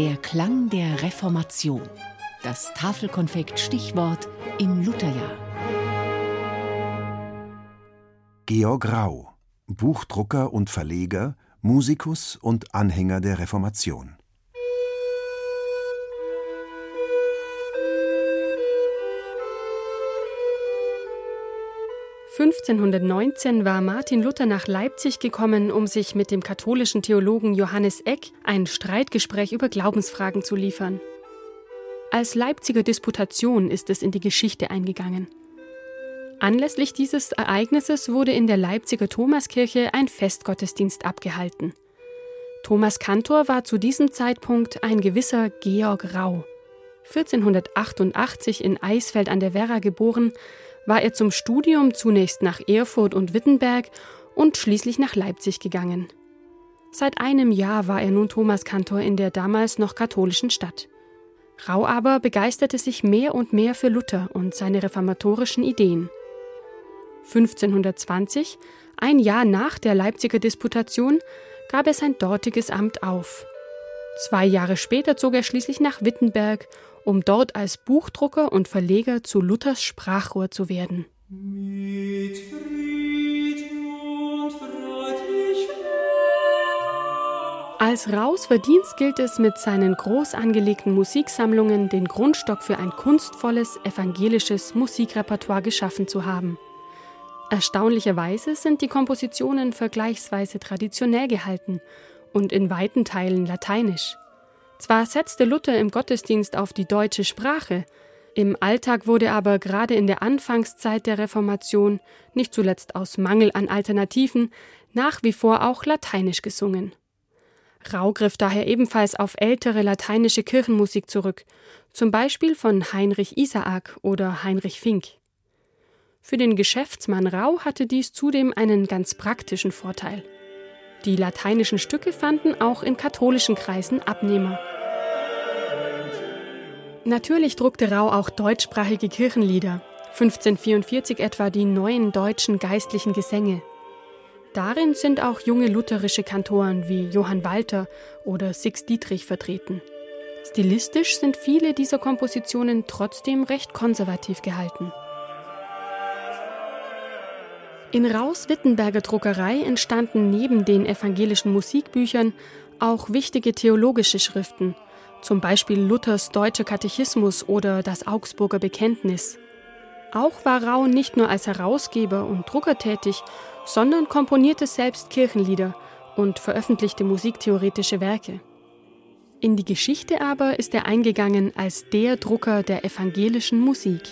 Der Klang der Reformation. Das Tafelkonfekt Stichwort im Lutherjahr. Georg Rau, Buchdrucker und Verleger, Musikus und Anhänger der Reformation. 1519 war Martin Luther nach Leipzig gekommen, um sich mit dem katholischen Theologen Johannes Eck ein Streitgespräch über Glaubensfragen zu liefern. Als Leipziger Disputation ist es in die Geschichte eingegangen. Anlässlich dieses Ereignisses wurde in der Leipziger Thomaskirche ein Festgottesdienst abgehalten. Thomas Kantor war zu diesem Zeitpunkt ein gewisser Georg Rau. 1488 in Eisfeld an der Werra geboren, war er zum Studium zunächst nach Erfurt und Wittenberg und schließlich nach Leipzig gegangen. Seit einem Jahr war er nun Thomaskantor in der damals noch katholischen Stadt. Rau aber begeisterte sich mehr und mehr für Luther und seine reformatorischen Ideen. 1520, ein Jahr nach der Leipziger Disputation, gab er sein dortiges Amt auf. Zwei Jahre später zog er schließlich nach Wittenberg um dort als Buchdrucker und Verleger zu Luthers Sprachrohr zu werden. Als Raus Verdienst gilt es, mit seinen groß angelegten Musiksammlungen den Grundstock für ein kunstvolles, evangelisches Musikrepertoire geschaffen zu haben. Erstaunlicherweise sind die Kompositionen vergleichsweise traditionell gehalten und in weiten Teilen lateinisch. Zwar setzte Luther im Gottesdienst auf die deutsche Sprache, im Alltag wurde aber gerade in der Anfangszeit der Reformation, nicht zuletzt aus Mangel an Alternativen, nach wie vor auch lateinisch gesungen. Rau griff daher ebenfalls auf ältere lateinische Kirchenmusik zurück, zum Beispiel von Heinrich Isaak oder Heinrich Fink. Für den Geschäftsmann Rau hatte dies zudem einen ganz praktischen Vorteil. Die lateinischen Stücke fanden auch in katholischen Kreisen Abnehmer. Natürlich druckte Rau auch deutschsprachige Kirchenlieder, 1544 etwa die neuen deutschen geistlichen Gesänge. Darin sind auch junge lutherische Kantoren wie Johann Walter oder Six Dietrich vertreten. Stilistisch sind viele dieser Kompositionen trotzdem recht konservativ gehalten. In Raus-Wittenberger Druckerei entstanden neben den evangelischen Musikbüchern auch wichtige theologische Schriften, zum Beispiel Luthers Deutscher Katechismus oder das Augsburger Bekenntnis. Auch war Rau nicht nur als Herausgeber und Drucker tätig, sondern komponierte selbst Kirchenlieder und veröffentlichte musiktheoretische Werke. In die Geschichte aber ist er eingegangen als der Drucker der evangelischen Musik.